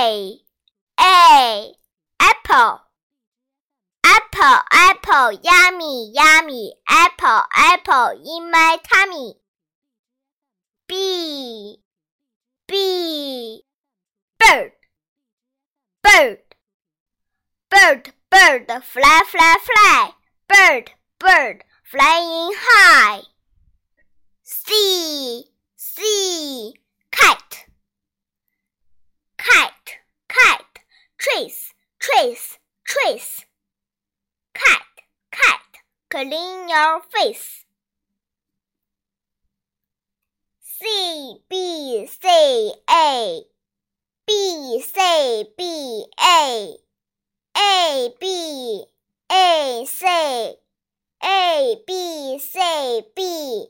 A A apple. Apple apple yummy yummy. Apple apple in my tummy. B B. Bird bird. Bird bird fly fly fly. Bird bird flying high C C kite kite kite trace trace trace kite kite clean your face C B C A B C B A A B A C A B C B